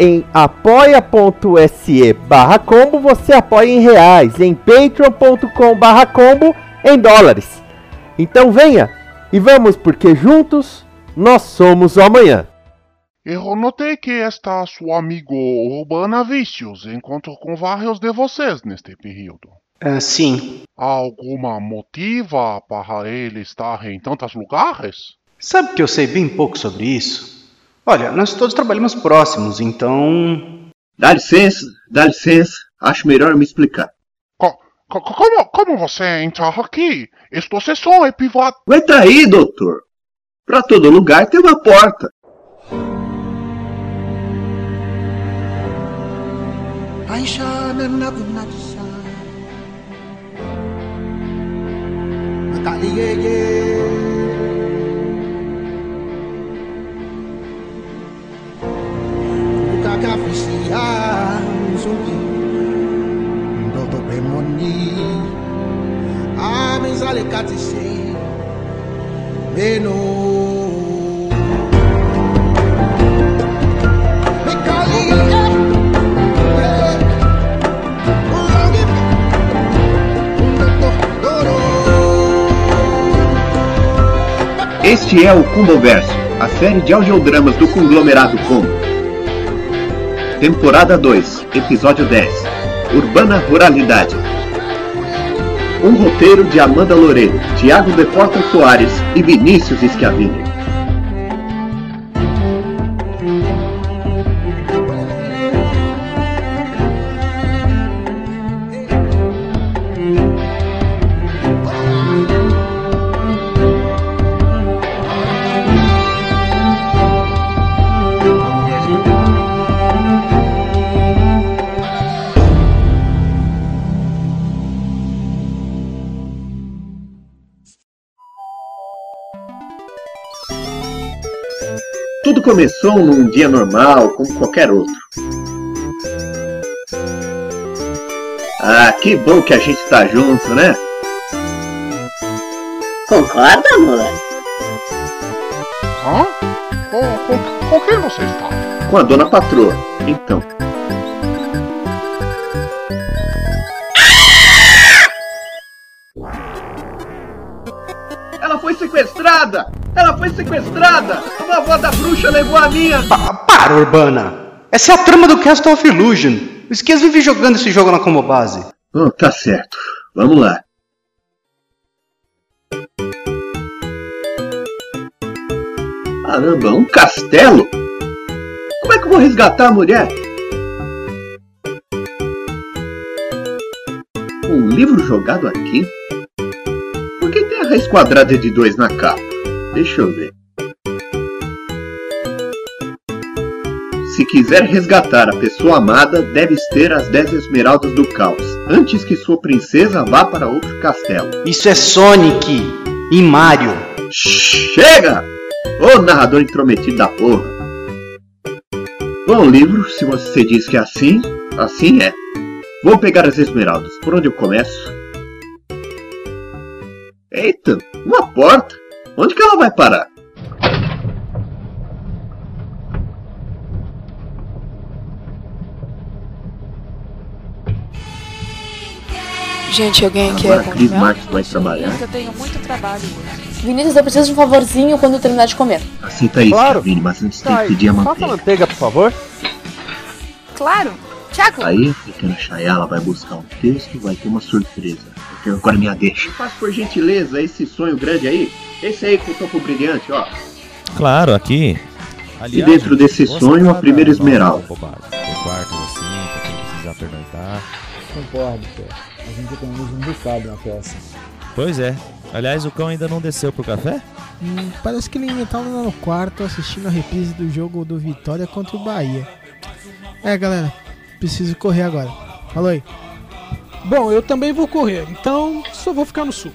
Em apoia.se barra combo você apoia em reais, em patreon.com barra combo em dólares. Então venha e vamos porque juntos nós somos o amanhã. Eu notei que esta sua amigo Urbana Vícios encontrou com vários de vocês neste período. Ah, sim. Há alguma motiva para ele estar em tantos lugares? Sabe que eu sei bem pouco sobre isso? Olha, nós todos trabalhamos próximos, então. Dá licença, dá licença. Acho melhor me explicar. Co- co- como, como você entrar aqui? Esta sessão é privada. Entra aí, doutor. Pra todo lugar tem uma porta. Ukakafisia mzungi Ndoto bemoni Amizale katise Meno Este é o Comboverso, a série de audiodramas do conglomerado Combo. Temporada 2, Episódio 10 Urbana Ruralidade. Um roteiro de Amanda Loureiro, Tiago De Porta Soares e Vinícius Schiavini. Começou num dia normal, como qualquer outro. Ah, que bom que a gente tá junto, né? Concorda, amor? Hã? Com, com, com quem você está? Com a dona patroa. Então. Ela foi sequestrada! Ela foi sequestrada! A avó da bruxa levou a minha! Pa- para, Urbana! Essa é a trama do Castle of Illusion. O Esquias vive jogando esse jogo na como base. Oh, tá certo. Vamos lá. Caramba, um castelo? Como é que eu vou resgatar a mulher? Um livro jogado aqui? Por que tem a raiz quadrada de 2 na capa? Deixa eu ver. Se quiser resgatar a pessoa amada, deves ter as 10 esmeraldas do caos, antes que sua princesa vá para outro castelo. Isso é Sonic e Mario. Chega! Ô narrador intrometido da porra! Bom, livro, se você diz que é assim, assim é. Vou pegar as esmeraldas. Por onde eu começo? Eita, uma porta! Onde que ela vai parar? Gente, alguém quer Agora a Cris? Marques vai trabalhar. Eu tenho muito trabalho hoje. Vinícius, eu preciso de um favorzinho quando eu terminar de comer. Aceita isso, Claro. Vini, mas antes tem Tá, que pedir a faça a manteiga. manteiga, por favor. Claro. Tiago! Aí a pequena Chayala vai buscar um texto e vai ter uma surpresa. Porque agora é minha deixa. Faz por gentileza esse sonho grande aí. Esse aí com o topo brilhante, ó. Claro, aqui. E dentro desse sonho, a primeira esmeralda. Tem quartos assim, pra quem precisar pernoitar. Concordo, pô. A gente economiza um bocado na peça. Pois é. Aliás, o cão ainda não desceu pro café? Hum, parece que ele ainda tá lá no quarto assistindo a reprise do jogo do Vitória contra o Bahia. É, galera, preciso correr agora. Falou aí. Bom, eu também vou correr, então só vou ficar no sul.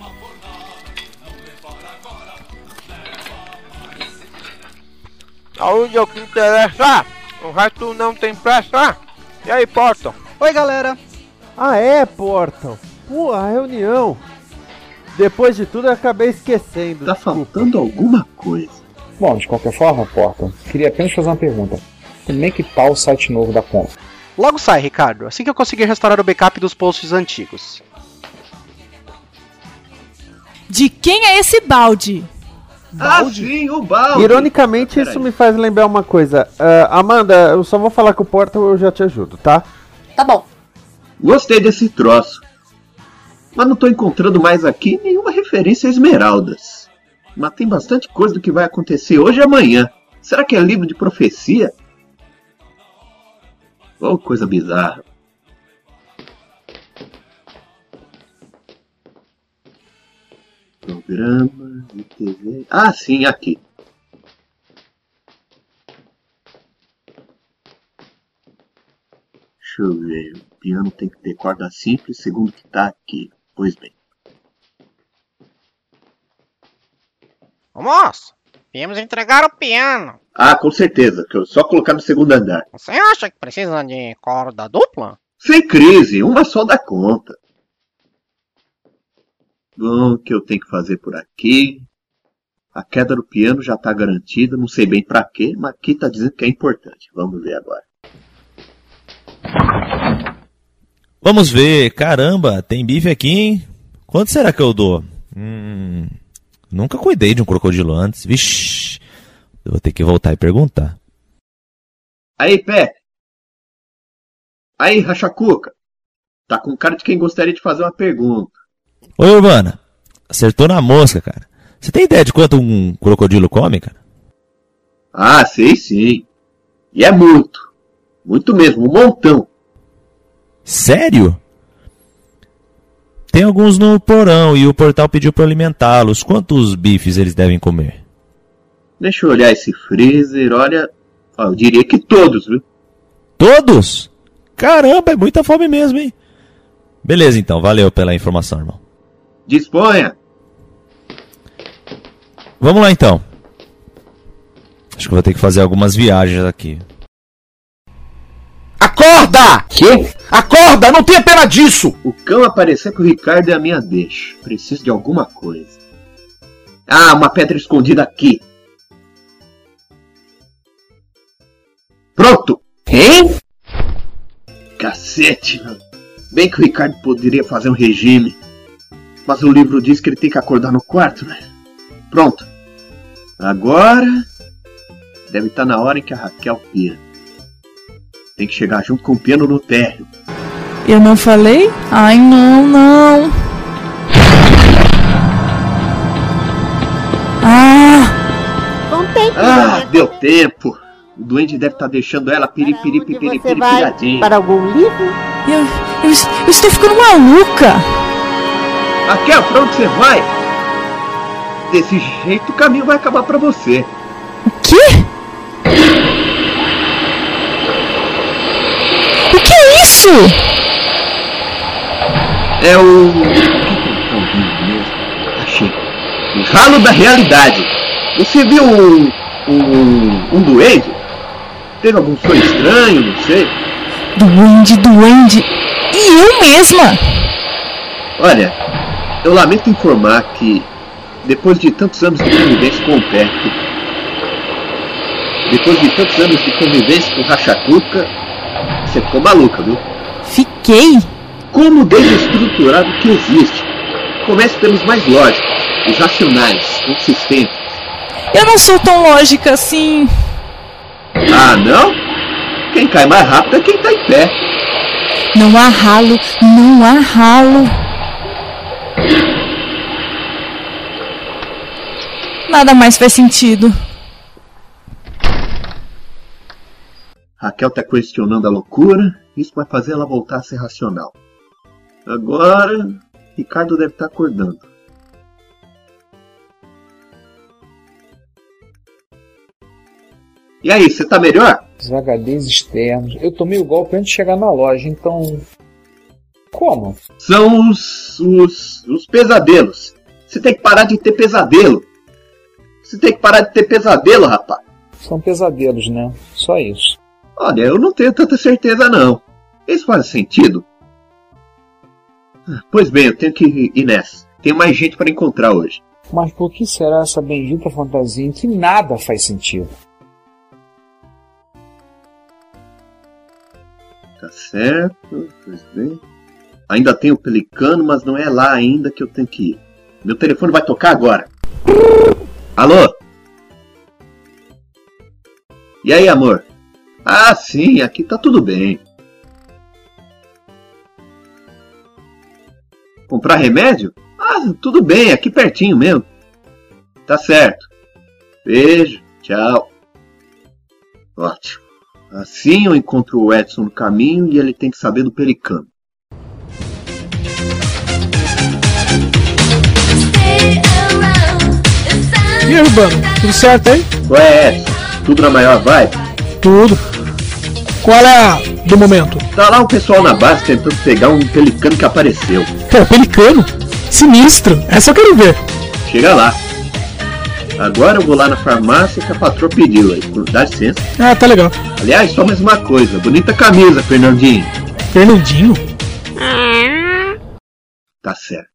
Saúde é o que interessa. O resto não tem pressa. E aí, Porton? Oi, galera. Ah, é, Portal. Pô, a reunião. Depois de tudo, eu acabei esquecendo. Tá faltando alguma coisa. Bom, de qualquer forma, Porta, queria apenas fazer uma pergunta. Como é que tá o site novo da conta? Logo sai, Ricardo, assim que eu conseguir restaurar o backup dos posts antigos. De quem é esse balde? Ah, sim, o balde. Ironicamente, Peraí. isso me faz lembrar uma coisa. Ah, Amanda, eu só vou falar com o Portal eu já te ajudo, tá? Tá bom. Gostei desse troço. Mas não tô encontrando mais aqui nenhuma referência a esmeraldas. Mas tem bastante coisa do que vai acontecer hoje e amanhã. Será que é livro de profecia? Oh, coisa bizarra. Programa de TV. Ah, sim, aqui. Deixa eu ver. O piano tem que ter corda simples, segundo que tá aqui. Pois bem. Moço, viemos entregar o piano. Ah, com certeza, que eu só colocar no segundo andar. Você acha que precisa de corda dupla? Sem crise, uma só dá conta. Bom, o que eu tenho que fazer por aqui? A queda do piano já tá garantida, não sei bem pra quê, mas aqui tá dizendo que é importante. Vamos ver agora. Vamos ver. Caramba, tem bife aqui, hein? Quanto será que eu dou? Hum, nunca cuidei de um crocodilo antes. Vixe, eu vou ter que voltar e perguntar. Aí, Pé! Aí, Rachacuca! Tá com cara de quem gostaria de fazer uma pergunta. Oi, Urbana. Acertou na mosca, cara. Você tem ideia de quanto um crocodilo come, cara? Ah, sei sim. E é muito. Muito mesmo, um montão. Sério? Tem alguns no porão e o portal pediu para alimentá-los. Quantos bifes eles devem comer? Deixa eu olhar esse freezer, olha. Ó, eu diria que todos, viu? Todos? Caramba, é muita fome mesmo, hein? Beleza, então. Valeu pela informação, irmão. Disponha! Vamos lá, então. Acho que vou ter que fazer algumas viagens aqui. Acorda! Que? Acorda! Não tenha pena disso! O cão aparecer com o Ricardo é a minha deixa. Preciso de alguma coisa. Ah, uma pedra escondida aqui. Pronto! Hein? Cacete, mano. Bem que o Ricardo poderia fazer um regime. Mas o livro diz que ele tem que acordar no quarto, né? Pronto. Agora. Deve estar na hora em que a Raquel pira. Tem que chegar junto com o piano no térreo. Eu não falei? Ai, não, não. Ah! Contei Ah, deu tempo. O duende deve estar deixando ela piripiri piripiri Você vai piradinha. para algum livro? Eu, eu, eu estou ficando maluca! Raquel, pra onde você vai? Desse jeito o caminho vai acabar pra você. O quê? O que é isso? É o. O que tá ouvindo mesmo? Achei. O ralo da realidade. Você viu um. um. um duende? Teve algum sonho estranho, não sei. Duende, duende. E eu mesma? Olha, eu lamento informar que depois de tantos anos de convivência com o Pepe, depois de tantos anos de convivência com o Rachacuca, você ficou maluca, viu? Fiquei? Como desestruturado que existe. Comece pelos mais lógicos, os racionais, consistentes. Eu não sou tão lógica assim. Ah, não? Quem cai mais rápido é quem tá em pé. Não há ralo, não há ralo. Nada mais faz sentido. Raquel tá questionando a loucura, isso vai fazer ela voltar a ser racional. Agora, Ricardo deve estar acordando. E aí, você tá melhor? Os HDs externos. Eu tomei o golpe antes de chegar na loja, então. Como? São os, os, os pesadelos. Você tem que parar de ter pesadelo. Você tem que parar de ter pesadelo, rapaz. São pesadelos, né? Só isso. Olha, eu não tenho tanta certeza não. Isso faz sentido? Ah, Pois bem, eu tenho que ir nessa. Tem mais gente para encontrar hoje. Mas por que será essa bendita fantasia em que nada faz sentido? Tá certo, pois bem. Ainda tem o pelicano, mas não é lá ainda que eu tenho que ir. Meu telefone vai tocar agora. Alô? E aí, amor? Ah, sim, aqui tá tudo bem. Comprar remédio? Ah, tudo bem, aqui pertinho mesmo. Tá certo. Beijo, tchau. Ótimo. Assim eu encontro o Edson no caminho e ele tem que saber do pelicano. E aí, Urbano, tudo certo aí? Ué, Edson, tudo na maior vibe? Tudo. Qual é a do momento? Tá lá o pessoal na base tentando pegar um pelicano que apareceu. Pô, pelicano? Sinistro. Essa eu quero ver. Chega lá. Agora eu vou lá na farmácia que a patroa pediu aí. Dá licença. Ah, tá legal. Aliás, só mais uma coisa. Bonita camisa, Fernandinho. Fernandinho? Tá certo.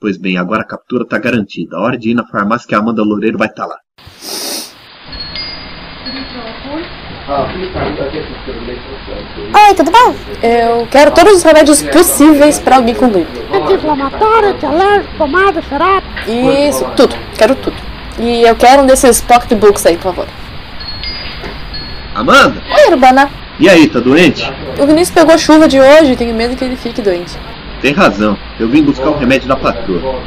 Pois bem, agora a captura tá garantida. A hora de ir na farmácia que a Amanda Loureiro vai estar lá. Oi, tudo bom? Eu quero todos os remédios possíveis pra alguém com gripe. Anti-inflamatório, anti-alérgico, pomada, xarope. Isso, tudo. Quero tudo. E eu quero um desses pocketbooks aí, por favor. Amanda? Oi, Urbana. E aí, tá doente? O Vinícius pegou chuva de hoje e tenho medo que ele fique doente. Tem razão. Eu vim buscar o remédio da patroa.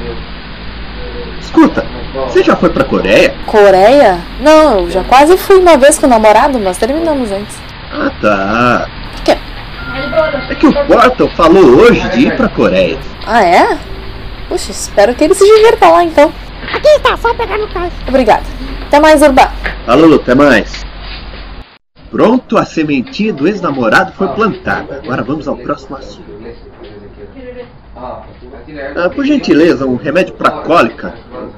Escuta, você já foi pra Coreia? Coreia? Não, eu já quase fui uma vez com o namorado, mas terminamos antes. Ah, tá. Por quê? É que o Portal falou hoje de ir pra Coreia. Ah, é? Puxa, espero que ele se divirta lá então. Aqui está, só pegar no caixa. Obrigada. Até mais, Urba. Falou, até mais. Pronto, a sementinha do ex-namorado foi plantada. Agora vamos ao próximo assunto. Ah, por gentileza, um remédio pra cólica.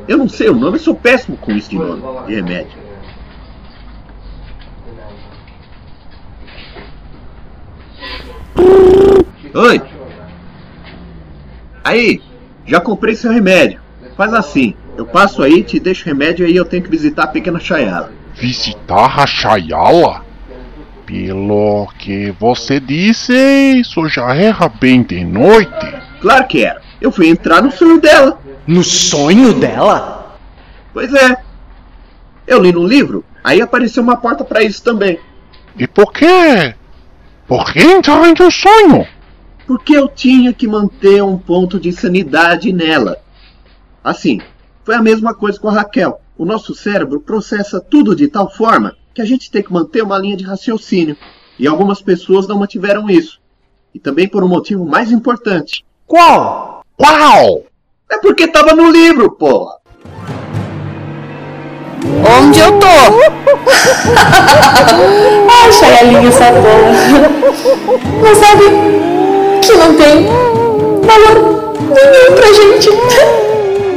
Eu não sei o nome, eu sou péssimo com isso de nome, de remédio. Oi! Aí, já comprei seu remédio. Faz assim, eu passo aí, te deixo o remédio e aí eu tenho que visitar a pequena Chayala. Visitar a Chayala? Pelo que você disse, isso já era bem de noite. Claro que era. Eu fui entrar no sonho dela. No sonho dela? Pois é. Eu li num livro, aí apareceu uma porta pra isso também. E por quê? Por que entrar em teu sonho? Porque eu tinha que manter um ponto de sanidade nela. Assim, foi a mesma coisa com a Raquel. O nosso cérebro processa tudo de tal forma que a gente tem que manter uma linha de raciocínio. E algumas pessoas não mantiveram isso. E também por um motivo mais importante. Qual? Qual? É porque tava no livro, porra. Onde eu tô? Ai, Chayalinha sabola. Não sabe que não tem valor nenhum pra gente.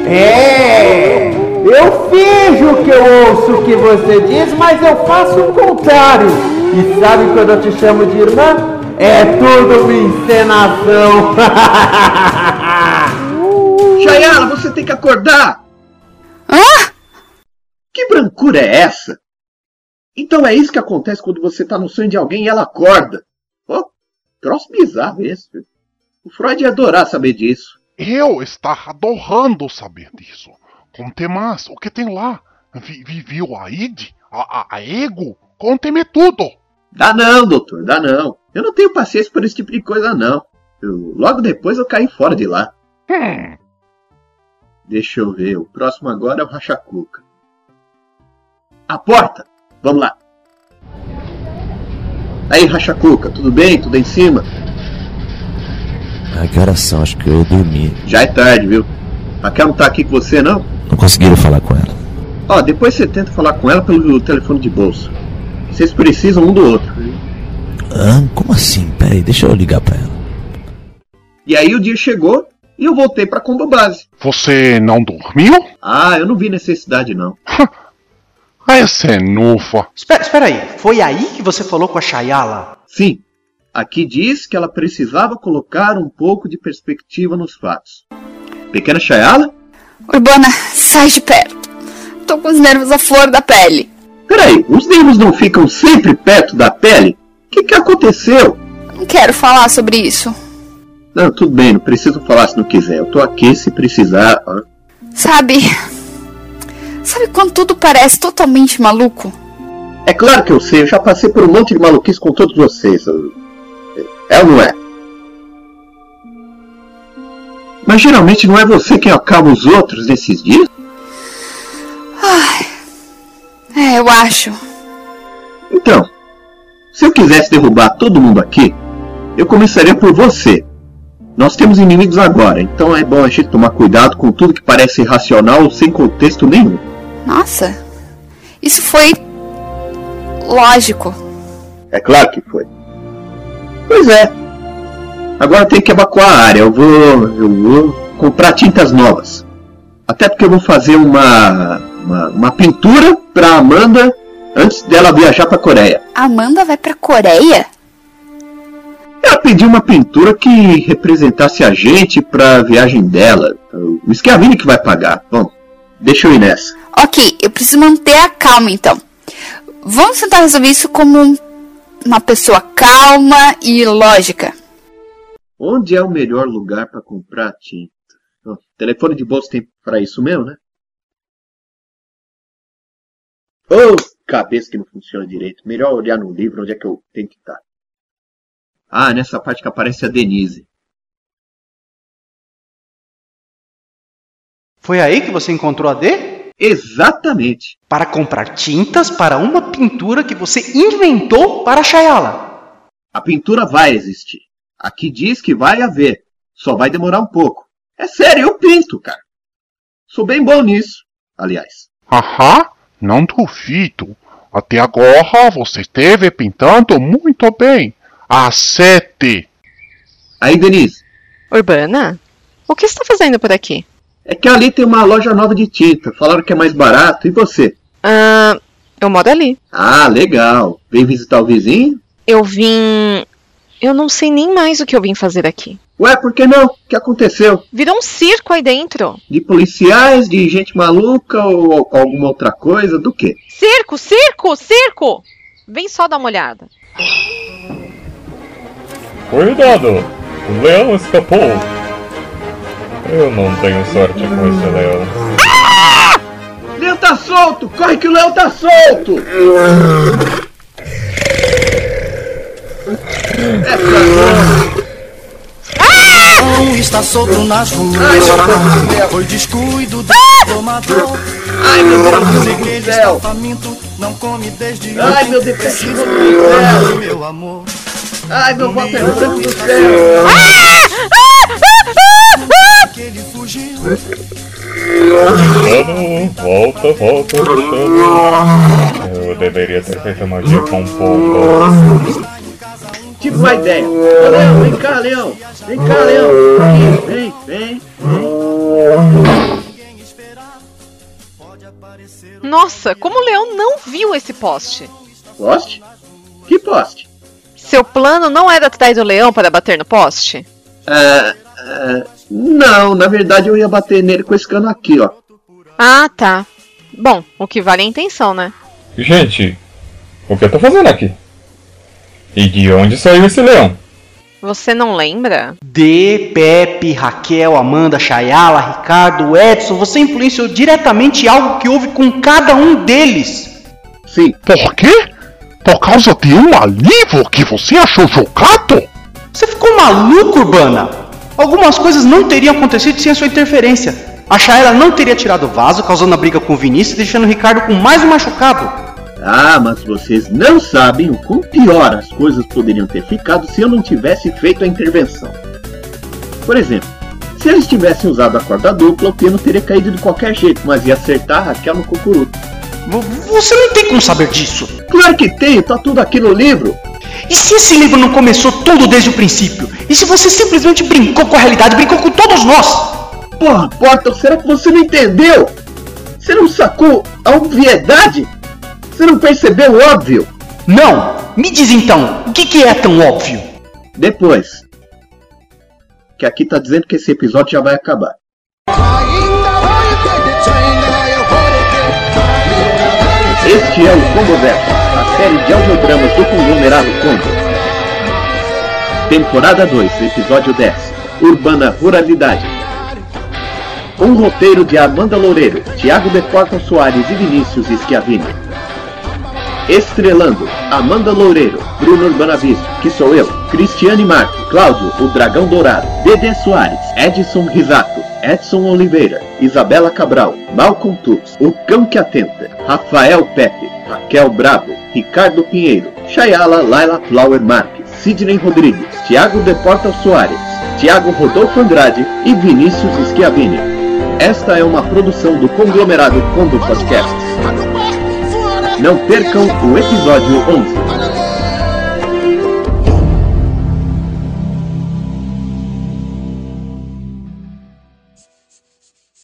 É, eu finjo que eu ouço o que você diz, mas eu faço o contrário. E sabe quando eu te chamo de irmã? É tudo uma encenação. Chayala, você tem que acordar! Ah? Que brancura é essa? Então é isso que acontece quando você tá no sonho de alguém e ela acorda. Pô, troço bizarro esse. O Freud ia adorar saber disso. Eu estava adorando saber disso. Conte mais, o que tem lá? Vi, vi- viu a id? A, a, a ego? Conte-me tudo. Dá não, doutor, dá não. Eu não tenho paciência por esse tipo de coisa, não. Eu- logo depois eu caí fora de lá. Hum, Deixa eu ver, o próximo agora é o Rachacuca. A porta! Vamos lá. Aí, Rachacuca, tudo bem? Tudo em cima? Ai, que horas são? Acho que eu dormi. Já é tarde, viu? Raquel não tá aqui com você, não? Não conseguiram falar com ela. Ó, depois você tenta falar com ela pelo telefone de bolso. Vocês precisam um do outro. Ah, como assim? Pera aí, deixa eu ligar pra ela. E aí o dia chegou e eu voltei pra Combo Base. Você não dormiu? Ah, eu não vi necessidade, não. Essa é nova. Espera, espera aí, foi aí que você falou com a Shayala? Sim, aqui diz que ela precisava colocar um pouco de perspectiva nos fatos. Pequena Chayala? Urbana, sai de perto. Tô com os nervos à flor da pele. Peraí, os nervos não ficam sempre perto da pele? O que, que aconteceu? Não quero falar sobre isso. Não, tudo bem, não preciso falar se não quiser. Eu tô aqui se precisar. ó. Sabe? Sabe quando tudo parece totalmente maluco? É claro que eu sei, eu já passei por um monte de maluquice com todos vocês. É ou não é? Mas geralmente não é você quem acalma os outros nesses dias? Ai. É, eu acho. Então, se eu quisesse derrubar todo mundo aqui, eu começaria por você. Nós temos inimigos agora, então é bom a gente tomar cuidado com tudo que parece irracional ou sem contexto nenhum. Nossa. Isso foi. lógico. É claro que foi. Pois é. Agora tem que evacuar a área. Eu vou. Eu vou comprar tintas novas. Até porque eu vou fazer uma. uma, uma pintura pra Amanda antes dela viajar pra Coreia. Amanda vai pra Coreia? Ela pediu uma pintura que representasse a gente pra viagem dela. O Schiavini que vai pagar. Bom, deixa eu ir nessa. Ok, eu preciso manter a calma então. Vamos tentar resolver isso como um- uma pessoa calma e lógica. Onde é o melhor lugar pra comprar tinta? Ó, telefone de bolso tem pra isso mesmo, né? Ô, cabeça que não funciona direito. Melhor olhar no livro onde é que eu tenho que estar. Ah, nessa parte que aparece a Denise. Foi aí que você encontrou a D? Exatamente. Para comprar tintas para uma pintura que você inventou para a Shayala. A pintura vai existir. Aqui diz que vai haver. Só vai demorar um pouco. É sério, eu pinto, cara. Sou bem bom nisso, aliás. Aham, não duvido. Até agora você esteve pintando muito bem. A sete. Aí, Denise. Urbana? O que você está fazendo por aqui? É que ali tem uma loja nova de tinta. Falaram que é mais barato. E você? Ah, eu moro ali. Ah, legal. Vem visitar o vizinho? Eu vim. Eu não sei nem mais o que eu vim fazer aqui. Ué, por que não? O que aconteceu? Virou um circo aí dentro. De policiais, de gente maluca ou alguma outra coisa? Do quê? Circo, circo, circo! Vem só dar uma olhada. Cuidado! O leão escapou! Eu não tenho sorte com esse leão. Leão tá solto! Corre que o leão tá solto! É pra Não está solto nas ruas. Foi descuido do tomador. Ai, meu Deus do céu. está faminto, não come desde Ai, meu Deus do do céu. meu amor. Ai, meu é branco do céu! Que ele fugiu. Mano, volta, volta, volta. Eu deveria ter feito magia com pombo. Tive uma ideia. Ô, Leão, vem cá, Leão. Vem cá, Leão. Aqui, vem, vem, Nossa, como o leão não viu esse poste? Poste? Que poste? Seu plano não era atrás do leão para bater no poste? Ah, ah, não, na verdade eu ia bater nele com esse cano aqui, ó. Ah, tá. Bom, o que vale é a intenção, né? Gente, o que eu tô fazendo aqui? E de onde saiu esse leão? Você não lembra? D, Pepe, Raquel, Amanda, Shayala, Ricardo, Edson, você influenciou diretamente algo que houve com cada um deles. Sim. Por quê? Por causa de um livro que você achou jogado? Você ficou maluco, Urbana? Algumas coisas não teriam acontecido sem a sua interferência. A Shaela não teria tirado o vaso, causando a briga com o Vinícius e deixando o Ricardo com mais um machucado. Ah, mas vocês não sabem o quão pior as coisas poderiam ter ficado se eu não tivesse feito a intervenção. Por exemplo, se eles tivessem usado a corda dupla, o piano teria caído de qualquer jeito, mas ia acertar a Raquel no cocuruto. Você não tem como saber disso. Claro que tenho, tá tudo aqui no livro. E se esse livro não começou tudo desde o princípio? E se você simplesmente brincou com a realidade, brincou com todos nós? Porra, Portal, será que você não entendeu? Você não sacou a obviedade? Você não percebeu o óbvio? Não! Me diz então, o que, que é tão óbvio? Depois. Que aqui tá dizendo que esse episódio já vai acabar. Este é o Combo Verso, a série de audiodramas do conglomerado Combo. Temporada 2, episódio 10. Urbana Ruralidade. Um roteiro de Amanda Loureiro, Thiago De Porta Soares e Vinícius Schiavini. Estrelando Amanda Loureiro, Bruno Urbanavisto, que sou eu, Cristiane Marques, Cláudio, o Dragão Dourado, Dedé Soares, Edson Risato, Edson Oliveira, Isabela Cabral, Malcolm Tux, o Cão que Atenta, Rafael Pepe, Raquel Bravo, Ricardo Pinheiro, Chayala Laila Flower Marques, Sidney Rodrigues, Thiago De Porta Soares, Thiago Rodolfo Andrade e Vinícius Schiavini. Esta é uma produção do conglomerado Combo Podcasts. Não percam o episódio 11.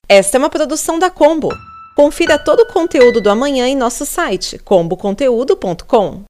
Esta é uma produção da Combo. Confira todo o conteúdo do amanhã em nosso site comboconteúdo.com.